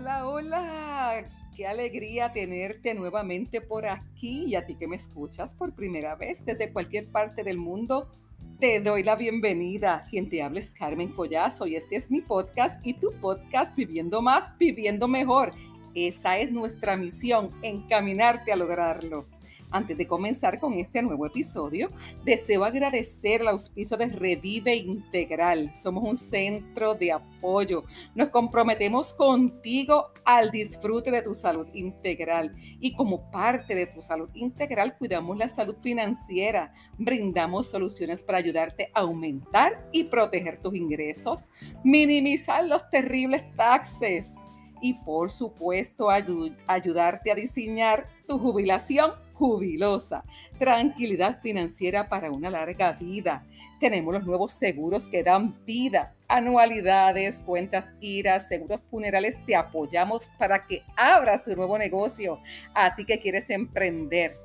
Hola, hola. Qué alegría tenerte nuevamente por aquí y a ti que me escuchas por primera vez desde cualquier parte del mundo. Te doy la bienvenida. Quien te habla es Carmen Collazo y ese es mi podcast y tu podcast Viviendo Más, Viviendo Mejor. Esa es nuestra misión, encaminarte a lograrlo. Antes de comenzar con este nuevo episodio, deseo agradecer el auspicio de Revive Integral. Somos un centro de apoyo. Nos comprometemos contigo al disfrute de tu salud integral y como parte de tu salud integral cuidamos la salud financiera. Brindamos soluciones para ayudarte a aumentar y proteger tus ingresos, minimizar los terribles taxes y por supuesto ayudarte a diseñar tu jubilación jubilosa, tranquilidad financiera para una larga vida. Tenemos los nuevos seguros que dan vida, anualidades, cuentas IRA, seguros funerales. Te apoyamos para que abras tu nuevo negocio a ti que quieres emprender.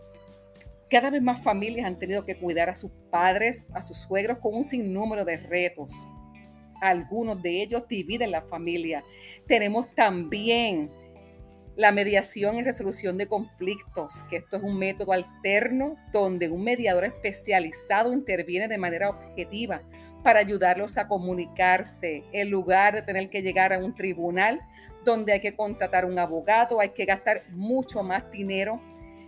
Cada vez más familias han tenido que cuidar a sus padres, a sus suegros con un sinnúmero de retos. Algunos de ellos dividen la familia. Tenemos también la mediación y resolución de conflictos, que esto es un método alterno donde un mediador especializado interviene de manera objetiva para ayudarlos a comunicarse en lugar de tener que llegar a un tribunal donde hay que contratar un abogado, hay que gastar mucho más dinero.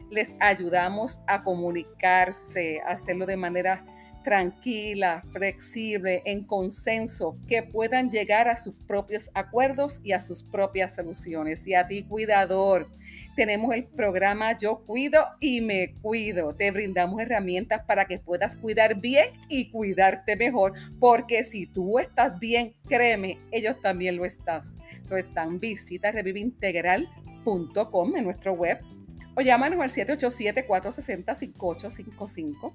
Les ayudamos a comunicarse, a hacerlo de manera tranquila, flexible, en consenso, que puedan llegar a sus propios acuerdos y a sus propias soluciones. Y a ti, cuidador, tenemos el programa Yo Cuido y Me Cuido. Te brindamos herramientas para que puedas cuidar bien y cuidarte mejor, porque si tú estás bien, créeme, ellos también lo estás. Lo están. Visita reviveintegral.com en nuestro web o llámanos al 787-460-5855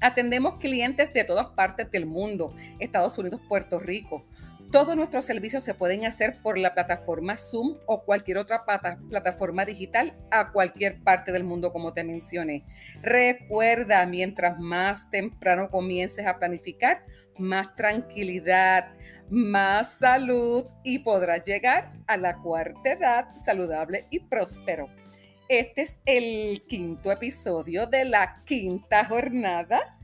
Atendemos clientes de todas partes del mundo, Estados Unidos, Puerto Rico. Todos nuestros servicios se pueden hacer por la plataforma Zoom o cualquier otra plataforma digital a cualquier parte del mundo, como te mencioné. Recuerda, mientras más temprano comiences a planificar, más tranquilidad, más salud y podrás llegar a la cuarta edad saludable y próspero. Este es el quinto episodio de la quinta jornada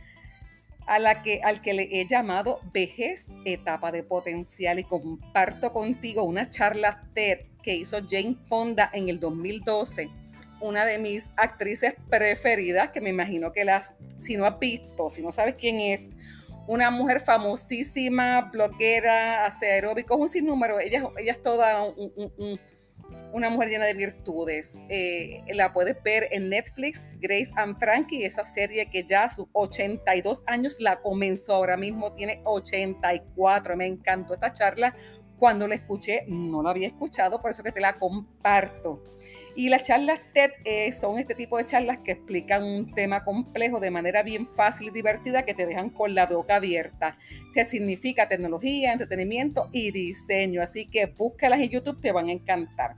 a la que, al que le he llamado Vejez, etapa de potencial y comparto contigo una charla TED que hizo Jane Fonda en el 2012, una de mis actrices preferidas que me imagino que las, si no has visto, si no sabes quién es, una mujer famosísima, bloguera, hace aeróbicos, un sinnúmero, ella, ella es toda un una mujer llena de virtudes. Eh, la puedes ver en Netflix, Grace and Frankie, esa serie que ya a sus 82 años la comenzó, ahora mismo tiene 84. Me encantó esta charla. Cuando la escuché, no la había escuchado, por eso que te la comparto. Y las charlas TED eh, son este tipo de charlas que explican un tema complejo de manera bien fácil y divertida que te dejan con la boca abierta, que significa tecnología, entretenimiento y diseño. Así que búscalas en YouTube, te van a encantar.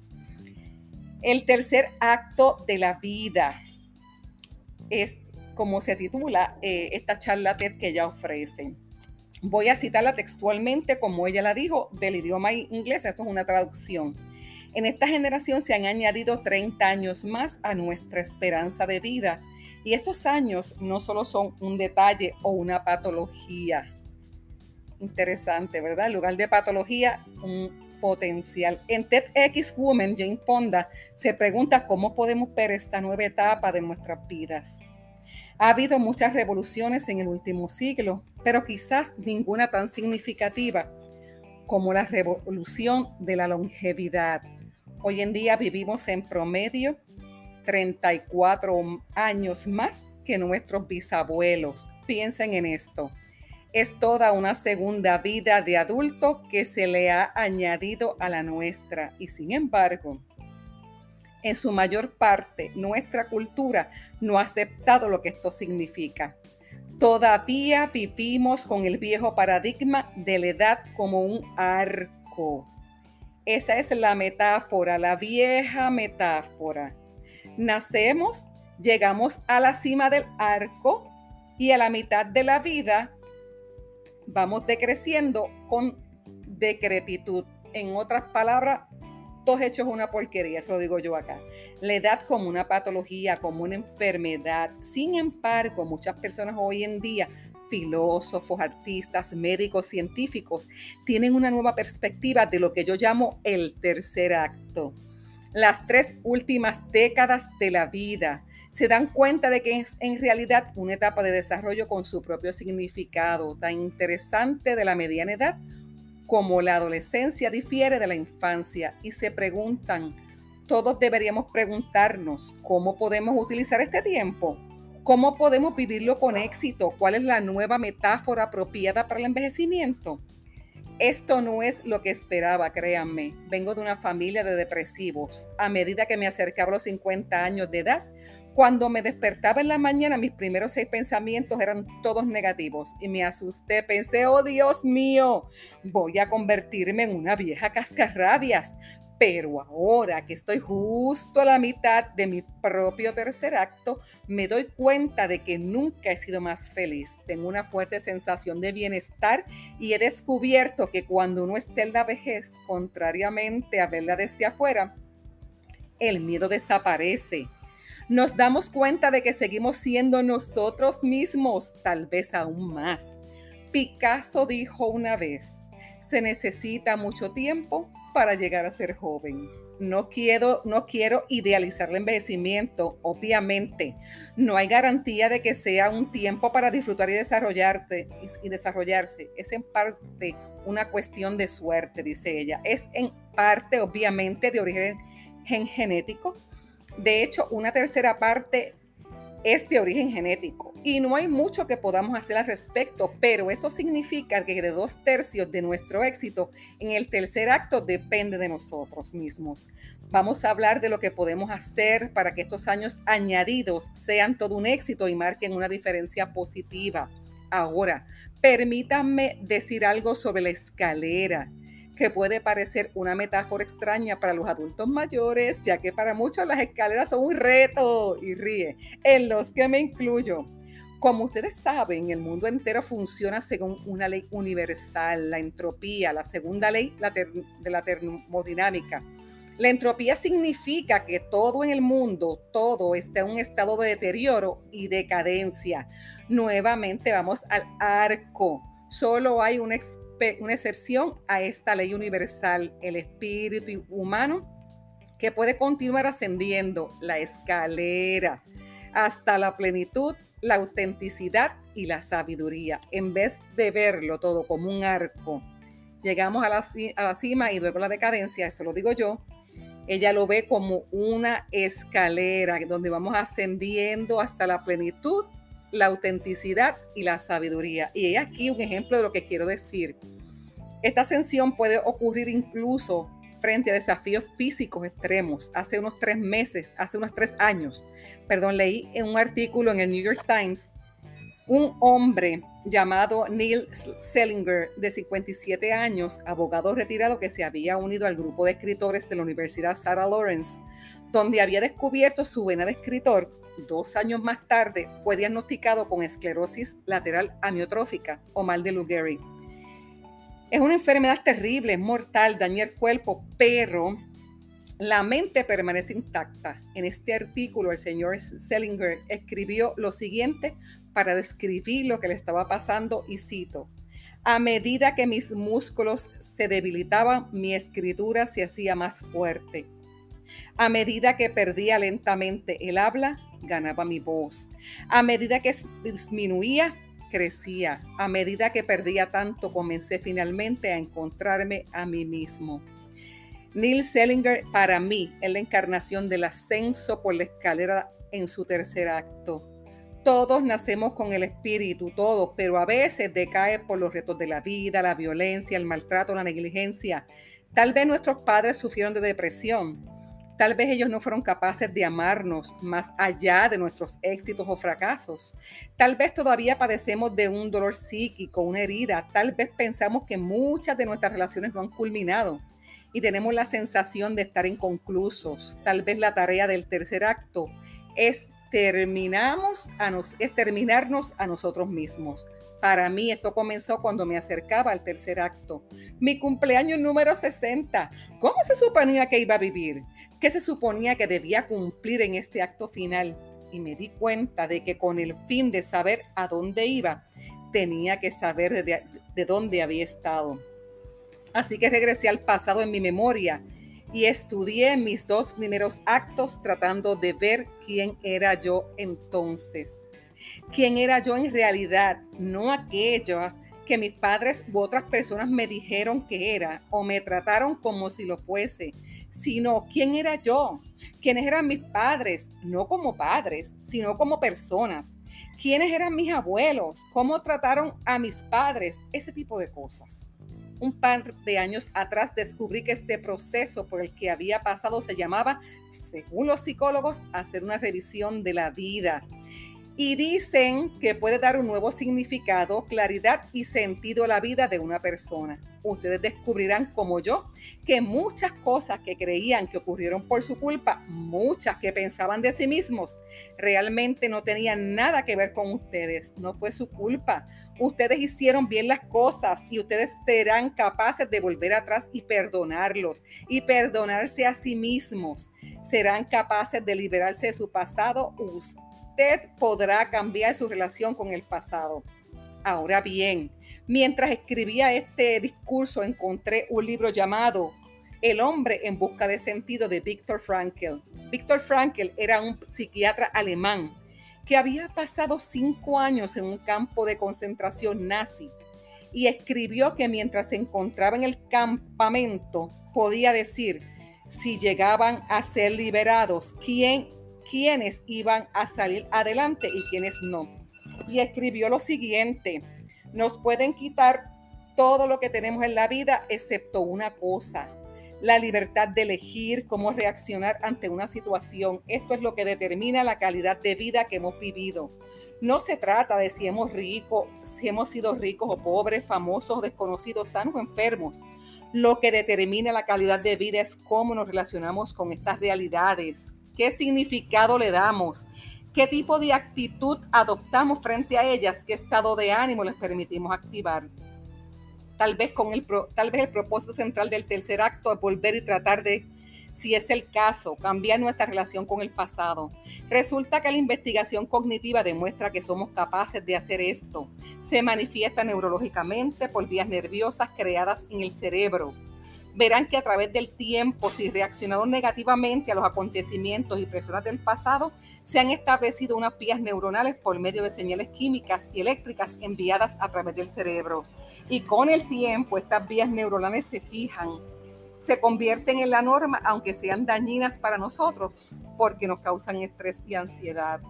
El tercer acto de la vida es como se titula eh, esta charla TED que ella ofrece. Voy a citarla textualmente como ella la dijo del idioma inglés, esto es una traducción. En esta generación se han añadido 30 años más a nuestra esperanza de vida y estos años no solo son un detalle o una patología. Interesante, ¿verdad? En lugar de patología, un potencial. En TEDx Woman, Jane Fonda se pregunta cómo podemos ver esta nueva etapa de nuestras vidas. Ha habido muchas revoluciones en el último siglo, pero quizás ninguna tan significativa como la revolución de la longevidad. Hoy en día vivimos en promedio 34 años más que nuestros bisabuelos. Piensen en esto es toda una segunda vida de adulto que se le ha añadido a la nuestra y sin embargo, en su mayor parte nuestra cultura no ha aceptado lo que esto significa. Todavía vivimos con el viejo paradigma de la edad como un arco. Esa es la metáfora, la vieja metáfora. Nacemos, llegamos a la cima del arco y a la mitad de la vida vamos decreciendo con decrepitud. En otras palabras, todos hechos una porquería, eso lo digo yo acá. La edad como una patología, como una enfermedad. Sin embargo, muchas personas hoy en día filósofos, artistas, médicos, científicos, tienen una nueva perspectiva de lo que yo llamo el tercer acto. Las tres últimas décadas de la vida se dan cuenta de que es en realidad una etapa de desarrollo con su propio significado, tan interesante de la mediana edad como la adolescencia difiere de la infancia y se preguntan, todos deberíamos preguntarnos, ¿cómo podemos utilizar este tiempo? ¿Cómo podemos vivirlo con éxito? ¿Cuál es la nueva metáfora apropiada para el envejecimiento? Esto no es lo que esperaba, créanme. Vengo de una familia de depresivos. A medida que me acercaba a los 50 años de edad, cuando me despertaba en la mañana, mis primeros seis pensamientos eran todos negativos y me asusté. Pensé, oh Dios mío, voy a convertirme en una vieja cascarrabias. Pero ahora que estoy justo a la mitad de mi propio tercer acto, me doy cuenta de que nunca he sido más feliz. Tengo una fuerte sensación de bienestar y he descubierto que cuando uno está en la vejez, contrariamente a verla desde afuera, el miedo desaparece. Nos damos cuenta de que seguimos siendo nosotros mismos, tal vez aún más. Picasso dijo una vez, se necesita mucho tiempo para llegar a ser joven. No quiero, no quiero idealizar el envejecimiento, obviamente. No hay garantía de que sea un tiempo para disfrutar y desarrollarte y desarrollarse. Es en parte una cuestión de suerte, dice ella. Es en parte, obviamente, de origen genético. De hecho, una tercera parte es de origen genético y no hay mucho que podamos hacer al respecto, pero eso significa que de dos tercios de nuestro éxito en el tercer acto depende de nosotros mismos. Vamos a hablar de lo que podemos hacer para que estos años añadidos sean todo un éxito y marquen una diferencia positiva. Ahora, permítanme decir algo sobre la escalera que puede parecer una metáfora extraña para los adultos mayores, ya que para muchos las escaleras son un reto, y ríe, en los que me incluyo. Como ustedes saben, el mundo entero funciona según una ley universal, la entropía, la segunda ley de la termodinámica. La entropía significa que todo en el mundo, todo está en un estado de deterioro y decadencia. Nuevamente vamos al arco. Solo hay una una excepción a esta ley universal, el espíritu humano, que puede continuar ascendiendo la escalera hasta la plenitud, la autenticidad y la sabiduría, en vez de verlo todo como un arco. Llegamos a la, cima y luego la decadencia, eso lo digo yo, ella lo ve como una escalera donde vamos ascendiendo hasta la plenitud la autenticidad y la sabiduría. Y hay aquí un ejemplo de lo que quiero decir. Esta ascensión puede ocurrir incluso frente a desafíos físicos extremos. Hace unos tres meses, hace unos tres años, perdón, leí en un artículo en el New York Times un hombre llamado Neil Selinger, de 57 años, abogado retirado que se había unido al grupo de escritores de la Universidad Sarah Lawrence, donde había descubierto su vena de escritor dos años más tarde, fue diagnosticado con esclerosis lateral amiotrófica o mal de Lou Gehrig. Es una enfermedad terrible, es mortal, daña el cuerpo, pero la mente permanece intacta. En este artículo, el señor Selinger escribió lo siguiente para describir lo que le estaba pasando y cito. A medida que mis músculos se debilitaban, mi escritura se hacía más fuerte. A medida que perdía lentamente el habla, ganaba mi voz. A medida que disminuía, crecía. A medida que perdía tanto, comencé finalmente a encontrarme a mí mismo. Neil Selinger, para mí, es la encarnación del ascenso por la escalera en su tercer acto. Todos nacemos con el espíritu, todos, pero a veces decae por los retos de la vida, la violencia, el maltrato, la negligencia. Tal vez nuestros padres sufrieron de depresión, Tal vez ellos no fueron capaces de amarnos más allá de nuestros éxitos o fracasos. Tal vez todavía padecemos de un dolor psíquico, una herida. Tal vez pensamos que muchas de nuestras relaciones no han culminado y tenemos la sensación de estar inconclusos. Tal vez la tarea del tercer acto es, terminamos a nos, es terminarnos a nosotros mismos. Para mí esto comenzó cuando me acercaba al tercer acto. Mi cumpleaños número 60. ¿Cómo se suponía que iba a vivir? ¿Qué se suponía que debía cumplir en este acto final? Y me di cuenta de que con el fin de saber a dónde iba, tenía que saber de, de dónde había estado. Así que regresé al pasado en mi memoria y estudié mis dos primeros actos tratando de ver quién era yo entonces quién era yo en realidad, no aquello que mis padres u otras personas me dijeron que era o me trataron como si lo fuese, sino quién era yo, quiénes eran mis padres, no como padres, sino como personas, quiénes eran mis abuelos, cómo trataron a mis padres, ese tipo de cosas. Un par de años atrás descubrí que este proceso por el que había pasado se llamaba, según los psicólogos, hacer una revisión de la vida y dicen que puede dar un nuevo significado, claridad y sentido a la vida de una persona. Ustedes descubrirán como yo que muchas cosas que creían que ocurrieron por su culpa, muchas que pensaban de sí mismos, realmente no tenían nada que ver con ustedes, no fue su culpa. Ustedes hicieron bien las cosas y ustedes serán capaces de volver atrás y perdonarlos y perdonarse a sí mismos. Serán capaces de liberarse de su pasado usted podrá cambiar su relación con el pasado. Ahora bien, mientras escribía este discurso encontré un libro llamado El hombre en busca de sentido de Viktor Frankl. Viktor Frankl era un psiquiatra alemán que había pasado cinco años en un campo de concentración nazi y escribió que mientras se encontraba en el campamento podía decir si llegaban a ser liberados, quién quiénes iban a salir adelante y quiénes no. Y escribió lo siguiente, nos pueden quitar todo lo que tenemos en la vida excepto una cosa, la libertad de elegir cómo reaccionar ante una situación. Esto es lo que determina la calidad de vida que hemos vivido. No se trata de si hemos rico, si hemos sido ricos o pobres, famosos, desconocidos, sanos o enfermos. Lo que determina la calidad de vida es cómo nos relacionamos con estas realidades, qué significado le damos, qué tipo de actitud adoptamos frente a ellas, qué estado de ánimo les permitimos activar. Tal vez, con el, tal vez el propósito central del tercer acto es volver y tratar de, si es el caso, cambiar nuestra relación con el pasado. Resulta que la investigación cognitiva demuestra que somos capaces de hacer esto. Se manifiesta neurológicamente por vías nerviosas creadas en el cerebro verán que a través del tiempo, si reaccionaron negativamente a los acontecimientos y personas del pasado, se han establecido unas vías neuronales por medio de señales químicas y eléctricas enviadas a través del cerebro. Y con el tiempo, estas vías neuronales se fijan, se convierten en la norma, aunque sean dañinas para nosotros, porque nos causan estrés y ansiedad.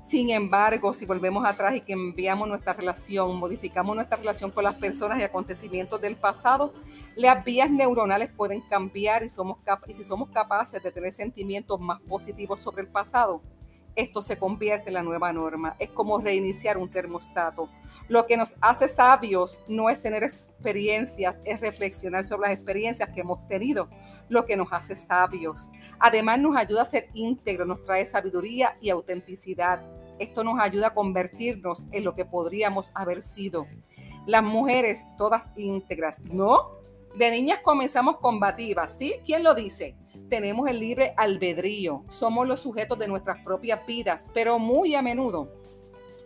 Sin embargo, si volvemos atrás y que enviamos nuestra relación, modificamos nuestra relación con las personas y acontecimientos del pasado, las vías neuronales pueden cambiar y, y si somos capaces de tener sentimientos más positivos sobre el pasado, esto se convierte en la nueva norma. Es como reiniciar un termostato. Lo que nos hace sabios no es tener experiencias, es reflexionar sobre las experiencias que hemos tenido, lo que nos hace sabios. Además nos ayuda a ser íntegro, nos trae sabiduría y autenticidad. Esto nos ayuda a convertirnos en lo que podríamos haber sido. Las mujeres todas íntegras, ¿no? De niñas comenzamos combativas, ¿sí? ¿Quién lo dice? Tenemos el libre albedrío, somos los sujetos de nuestras propias vidas, pero muy a menudo,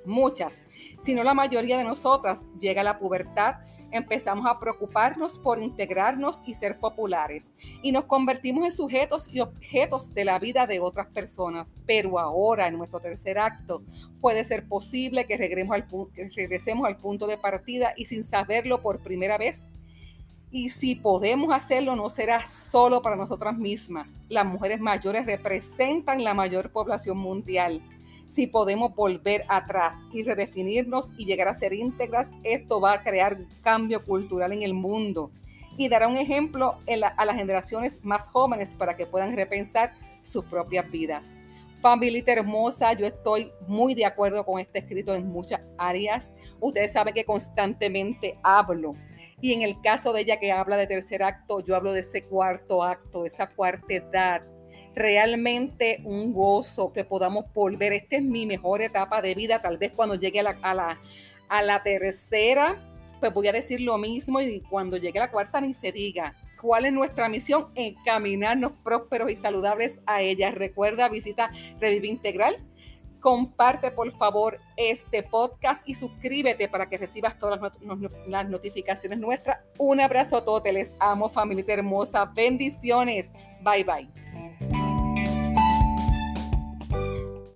muchas, si no la mayoría de nosotras, llega la pubertad, empezamos a preocuparnos por integrarnos y ser populares y nos convertimos en sujetos y objetos de la vida de otras personas. Pero ahora, en nuestro tercer acto, puede ser posible que regresemos al, que regresemos al punto de partida y sin saberlo por primera vez, y si podemos hacerlo, no será solo para nosotras mismas. Las mujeres mayores representan la mayor población mundial. Si podemos volver atrás y redefinirnos y llegar a ser íntegras, esto va a crear un cambio cultural en el mundo y dará un ejemplo a las generaciones más jóvenes para que puedan repensar sus propias vidas. Familia hermosa, yo estoy muy de acuerdo con este escrito en muchas áreas. Ustedes saben que constantemente hablo y en el caso de ella que habla de tercer acto, yo hablo de ese cuarto acto, esa cuarta edad. Realmente un gozo que podamos volver. Esta es mi mejor etapa de vida, tal vez cuando llegue a la, A la tercera, pues voy a decir lo mismo y cuando llegue la cuarta ni se diga. ¿Cuál es nuestra misión? Encaminarnos prósperos y saludables a ella. Recuerda, visita Revive Integral. Comparte por favor este podcast y suscríbete para que recibas todas las, notificaciones nuestras. Un abrazo a todos, les amo familia hermosa. Bendiciones. Bye bye.